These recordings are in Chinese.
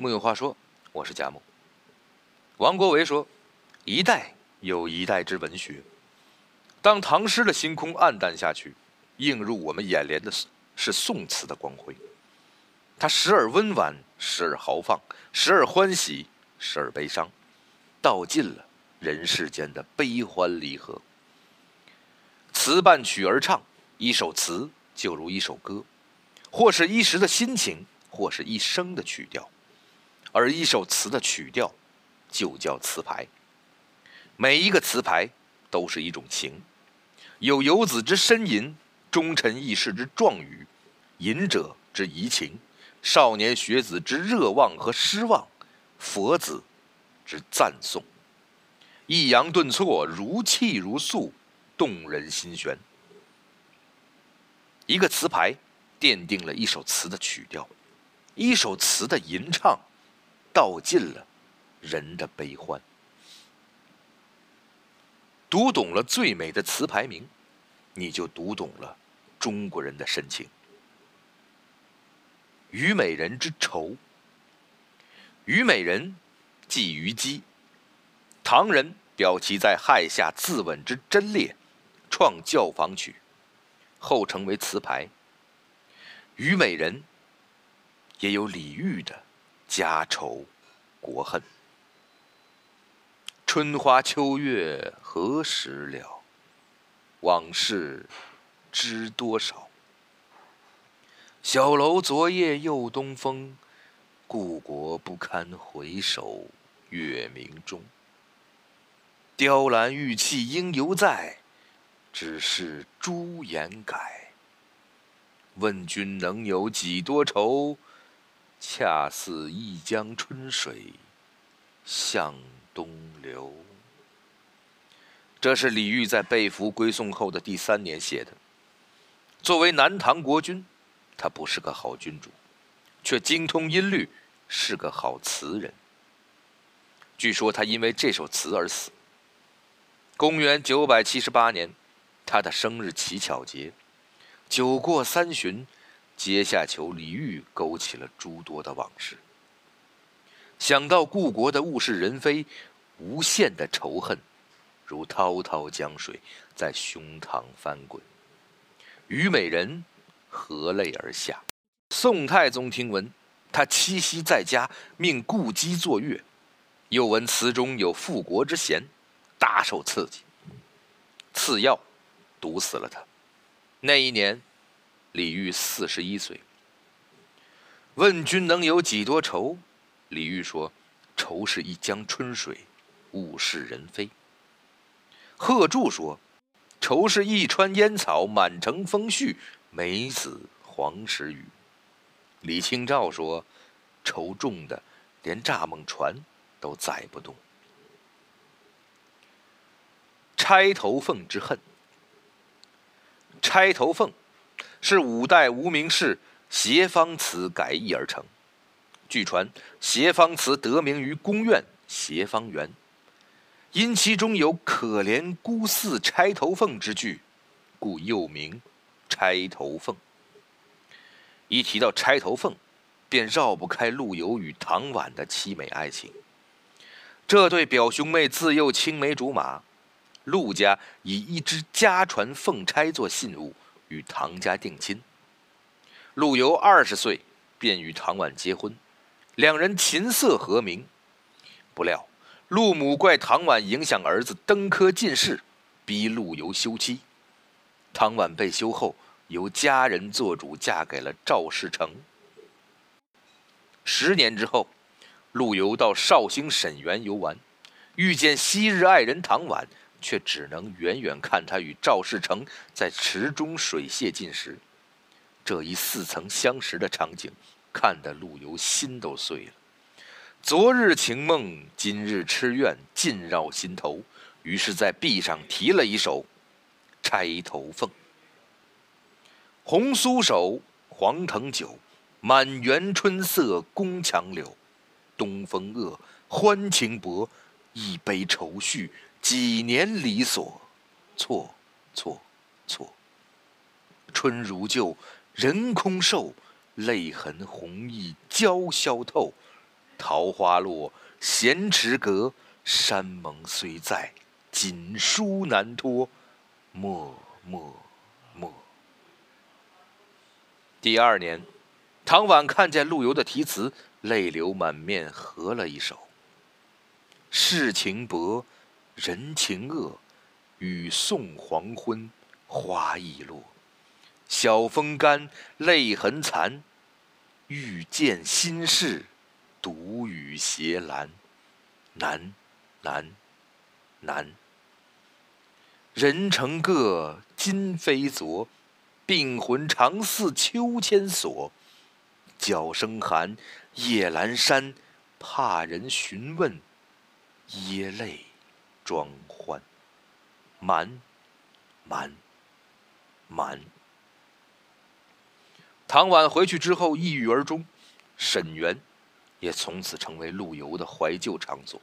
木有话说，我是贾木。王国维说：“一代有一代之文学。当唐诗的星空暗淡下去，映入我们眼帘的是宋词的光辉。它时而温婉，时而豪放，时而欢喜，时而悲伤，道尽了人世间的悲欢离合。词伴曲而唱，一首词就如一首歌，或是一时的心情，或是一生的曲调。而一首词的曲调，就叫词牌。每一个词牌都是一种情，有游子之呻吟，忠臣义士之壮语，隐者之怡情。少年学子之热望和失望，佛子之赞颂，抑扬顿挫，如泣如诉，动人心弦。一个词牌奠定了一首词的曲调，一首词的吟唱道尽了人的悲欢。读懂了最美的词牌名，你就读懂了中国人的深情。《虞美人之愁》。虞美人，即虞姬。唐人表其在亥下自刎之贞烈，创教坊曲，后成为词牌。《虞美人》也有李煜的家愁国恨。春花秋月何时了？往事知多少？小楼昨夜又东风，故国不堪回首月明中。雕栏玉砌应犹在，只是朱颜改。问君能有几多愁？恰似一江春水向东流。这是李煜在被俘归宋后的第三年写的。作为南唐国君。他不是个好君主，却精通音律，是个好词人。据说他因为这首词而死。公元九百七十八年，他的生日乞巧节，酒过三巡，阶下囚李煜勾起了诸多的往事。想到故国的物是人非，无限的仇恨，如滔滔江水在胸膛翻滚。虞美人。合泪而下。宋太宗听闻，他栖息在家，命顾姬作乐。又闻词中有复国之嫌，大受刺激，赐药毒死了他。那一年，李煜四十一岁。问君能有几多愁？李煜说：“愁是一江春水，物是人非。”贺铸说：“愁是一川烟草，满城风絮。”梅子黄时雨，李清照说：“愁重的，连蚱蜢船都载不动。”钗头凤之恨。钗头凤是五代无名氏斜方词改译而成。据传，斜方词得名于宫苑斜方园，因其中有“可怜孤似钗头凤”之句，故又名。钗头凤。一提到钗头凤，便绕不开陆游与唐婉的凄美爱情。这对表兄妹自幼青梅竹马，陆家以一只家传凤钗做信物，与唐家定亲。陆游二十岁便与唐婉结婚，两人琴瑟和鸣。不料陆母怪唐婉影响儿子登科进士，逼陆游休妻。唐婉被休后，由家人做主，嫁给了赵世成。十年之后，陆游到绍兴沈园游玩，遇见昔日爱人唐婉，却只能远远看他与赵世成在池中水榭进食。这一似曾相识的场景，看得陆游心都碎了。昨日情梦，今日痴怨，尽绕心头。于是，在壁上题了一首。钗头凤，红酥手，黄藤酒，满园春色宫墙柳。东风恶，欢情薄，一杯愁绪，几年离索，错错错。春如旧，人空瘦，泪痕红浥鲛绡透。桃花落，闲池阁，山盟虽在，锦书难托。默默默。第二年，唐婉看见陆游的题词，泪流满面，合了一首：“世情薄，人情恶，雨送黄昏，花易落。晓风干，泪痕残。欲见心事，独语斜阑。难，难，难。人成各，今非昨。病魂常似秋千索。角声寒，夜阑珊。怕人询问，噎泪装欢。满，满，满。唐婉回去之后抑郁而终，沈园也从此成为陆游的怀旧场所。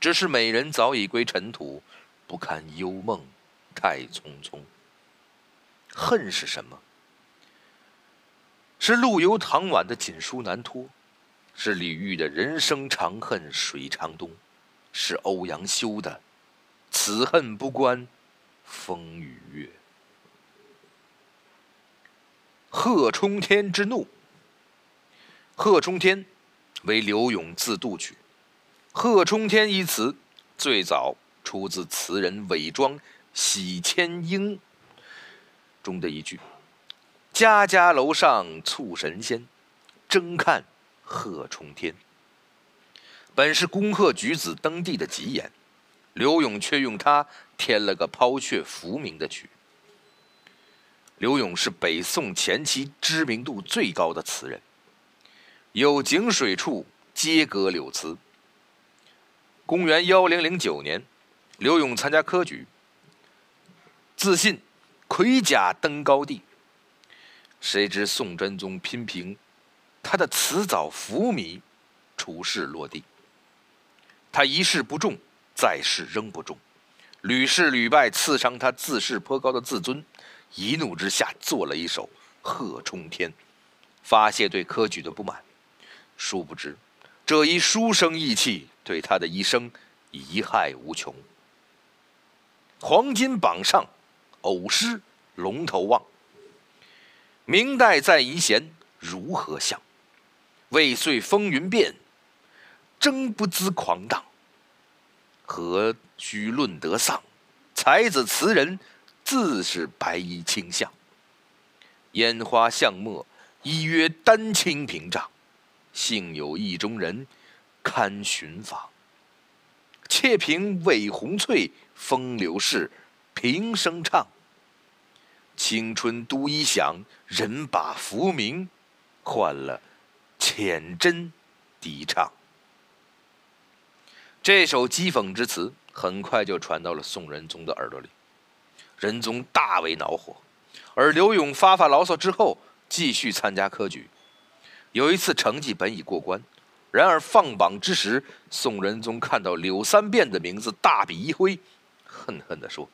只是美人早已归尘土，不堪幽梦太匆匆。恨是什么？是陆游、唐婉的锦书难托，是李煜的人生长恨水长东，是欧阳修的此恨不关风与月。贺冲天之怒。贺冲天为柳永自度曲。贺冲天一词最早出自词人韦庄《喜迁莺》中的一句：“家家楼上促神仙，争看贺冲天。”本是恭贺举子登第的吉言，柳永却用它添了个抛却浮名的曲。柳永是北宋前期知名度最高的词人，有井水处皆歌柳词。公元幺零零九年，柳永参加科举，自信盔甲登高地。谁知宋真宗频评他的词藻浮靡，处事落地。他一试不中，再试仍不中，屡试屡败，刺伤他自视颇高的自尊。一怒之下，做了一首《贺冲天》，发泄对科举的不满。殊不知，这一书生意气，对他的一生贻害无穷。黄金榜上，偶失龙头望。明代在遗贤，如何想？未遂风云变，争不知狂荡。何须论得丧？才子词人。自是白衣卿相，烟花巷陌，一约丹青屏障。幸有意中人，堪寻访。且凭魏红翠，风流事，平生唱。青春都一响，人把浮名，换了浅斟低唱。这首讥讽之词，很快就传到了宋仁宗的耳朵里。仁宗大为恼火，而刘永发发牢骚之后，继续参加科举。有一次成绩本已过关，然而放榜之时，宋仁宗看到柳三变的名字，大笔一挥，恨恨地说：“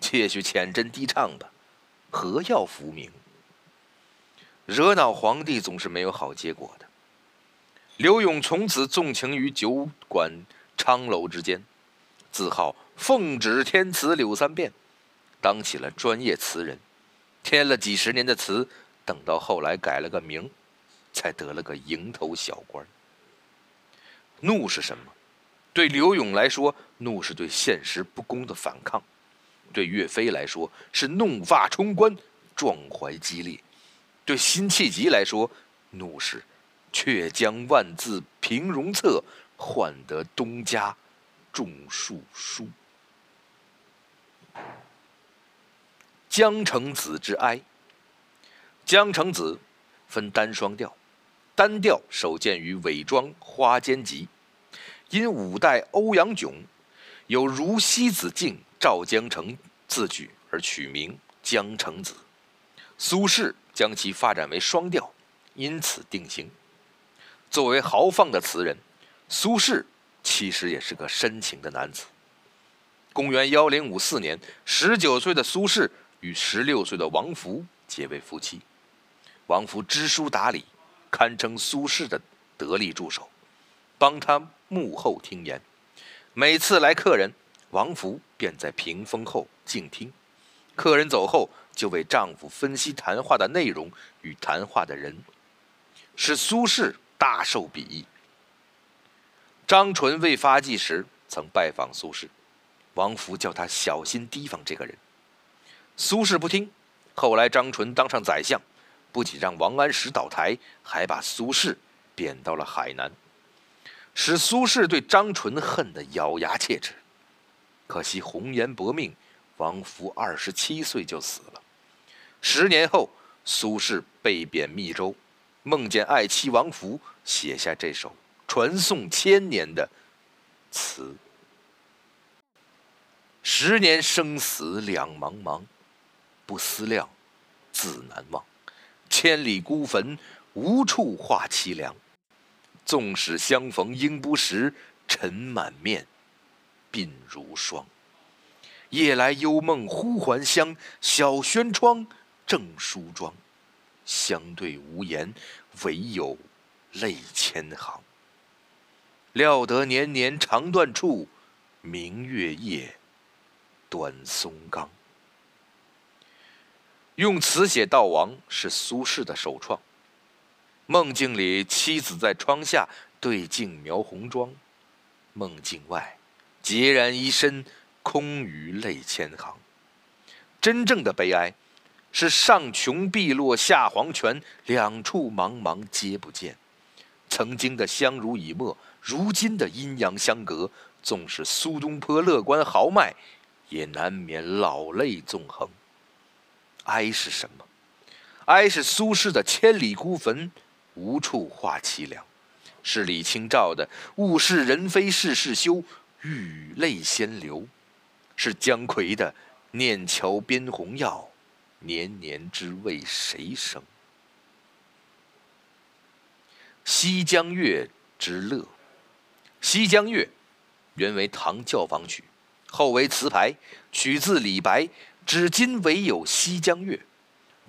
且许浅斟低唱吧，何要浮名？”惹恼皇帝总是没有好结果的。刘永从此纵情于酒馆昌楼之间，自号奉旨天词柳三变。当起了专业词人，填了几十年的词，等到后来改了个名，才得了个蝇头小官。怒是什么？对刘永来说，怒是对现实不公的反抗；对岳飞来说，是怒发冲冠，壮怀激烈；对辛弃疾来说，怒是却将万字平戎策，换得东家种树书。江城子之哀。江城子分单双调，单调首见于韦庄《花间集》，因五代欧阳炯有如西子敬赵江城字句而取名江城子。苏轼将其发展为双调，因此定型。作为豪放的词人，苏轼其实也是个深情的男子。公元幺零五四年，十九岁的苏轼。与十六岁的王弗结为夫妻，王弗知书达理，堪称苏轼的得力助手，帮他幕后听言。每次来客人，王福便在屏风后静听。客人走后，就为丈夫分析谈话的内容与谈话的人，使苏轼大受鄙夷。张纯未发迹时曾拜访苏轼，王福叫他小心提防这个人。苏轼不听。后来张纯当上宰相，不仅让王安石倒台，还把苏轼贬到了海南，使苏轼对张纯恨得咬牙切齿。可惜红颜薄命。王福二十七岁就死了。十年后，苏轼被贬密州，梦见爱妻王福，写下这首传颂千年的词：“十年生死两茫茫，不思量，自难忘。千里孤坟，无处话凄凉。纵使相逢应不识，尘满面，鬓如霜。”夜来幽梦忽还乡，小轩窗，正梳妆。相对无言，唯有泪千行。料得年年肠断处，明月夜，短松冈。用词写悼亡是苏轼的首创。梦境里，妻子在窗下对镜描红妆；梦境外，孑然一身。空余泪千行。真正的悲哀，是上穷碧落下黄泉，两处茫茫皆不见。曾经的相濡以沫，如今的阴阳相隔。纵使苏东坡乐观豪迈，也难免老泪纵横。哀是什么？哀是苏轼的“千里孤坟，无处话凄凉”，是李清照的“物是人非事事休，欲泪先流”。是姜夔的“念桥边红药，年年知为谁生”。《西江月之乐》，《西江月》原为唐教坊曲，后为词牌，取自李白“至今唯有西江月”。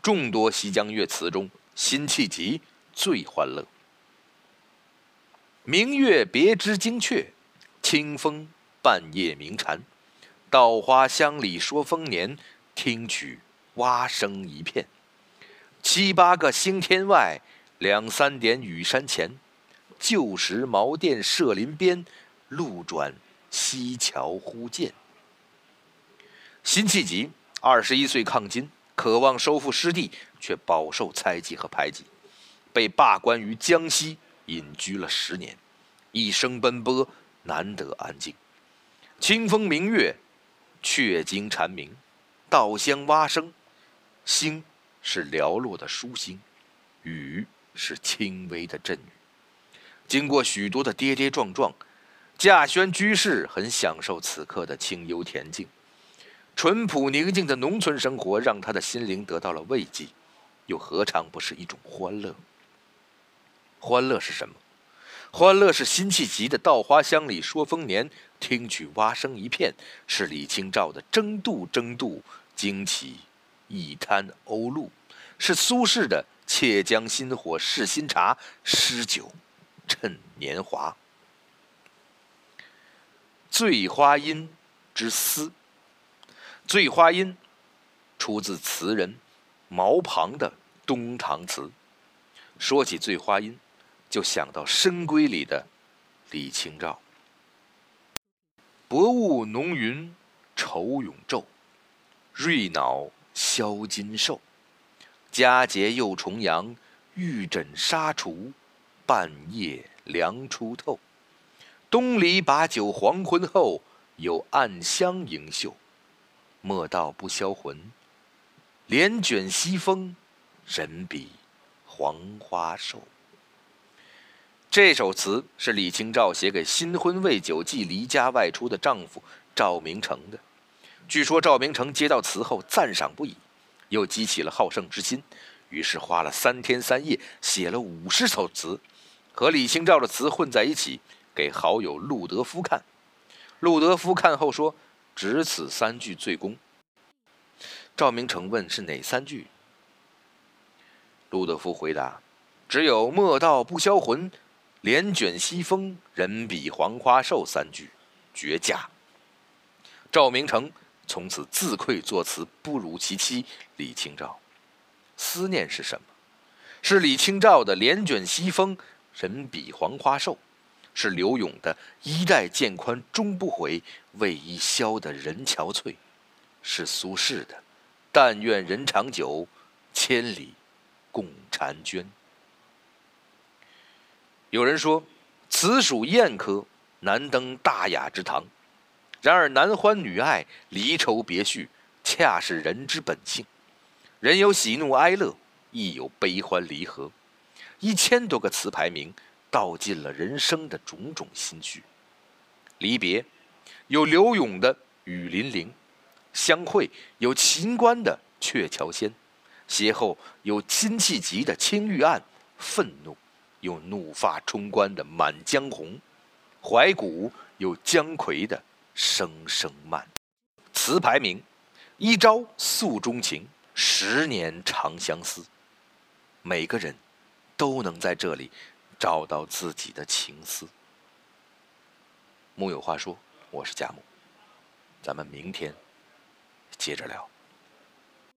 众多西江月词中，辛弃疾最欢乐。明月别枝惊鹊，清风半夜鸣蝉。稻花香里说丰年，听取蛙声一片。七八个星天外，两三点雨山前。旧时茅店社林边，路转溪桥忽见。辛弃疾二十一岁抗金，渴望收复失地，却饱受猜忌和排挤，被罢官于江西，隐居了十年，一生奔波，难得安静。清风明月。雀惊蝉鸣，稻香蛙声，星是寥落的疏星，雨是轻微的阵雨。经过许多的跌跌撞撞，稼轩居士很享受此刻的清幽恬静。淳朴宁静的农村生活让他的心灵得到了慰藉，又何尝不是一种欢乐？欢乐是什么？欢乐是辛弃疾的“稻花香里说丰年，听取蛙声一片”，是李清照的“争渡争渡，惊起一滩鸥鹭”，是苏轼的“且将新火试新茶，诗酒趁年华”。《醉花阴》之思，《醉花阴》出自词人毛庞的《东堂词》。说起《醉花阴》。就想到《深闺》里的李清照：“薄雾浓云愁永昼，瑞脑消金兽。佳节又重阳，玉枕纱厨，半夜凉初透。东篱把酒黄昏后，有暗香盈袖。莫道不销魂，帘卷西风，人比黄花瘦。”这首词是李清照写给新婚未久即离家外出的丈夫赵明诚的。据说赵明诚接到词后赞赏不已，又激起了好胜之心，于是花了三天三夜写了五十首词，和李清照的词混在一起，给好友陆德夫看。陆德夫看后说：“只此三句最功。”赵明诚问：“是哪三句？”陆德夫回答：“只有“莫道不销魂，帘卷西风，人比黄花瘦”三句绝佳。赵明诚从此自愧作词不如其妻李清照。思念是什么？是李清照的“帘卷西风，人比黄花瘦”，是柳永的“衣带渐宽终不悔，为伊消得人憔悴”，是苏轼的“但愿人长久，千里共婵娟”。有人说，此属艳科，难登大雅之堂。然而，男欢女爱，离愁别绪，恰是人之本性。人有喜怒哀乐，亦有悲欢离合。一千多个词牌名，道尽了人生的种种心绪。离别，有柳永的《雨霖铃》；相会，有秦观的《鹊桥仙》；邂逅，有辛弃疾的《青玉案》；愤怒。有怒发冲冠的《满江红》，怀古有姜夔的《声声慢》，词牌名：一朝诉衷情，十年长相思。每个人都能在这里找到自己的情思。木有话说，我是贾木，咱们明天接着聊。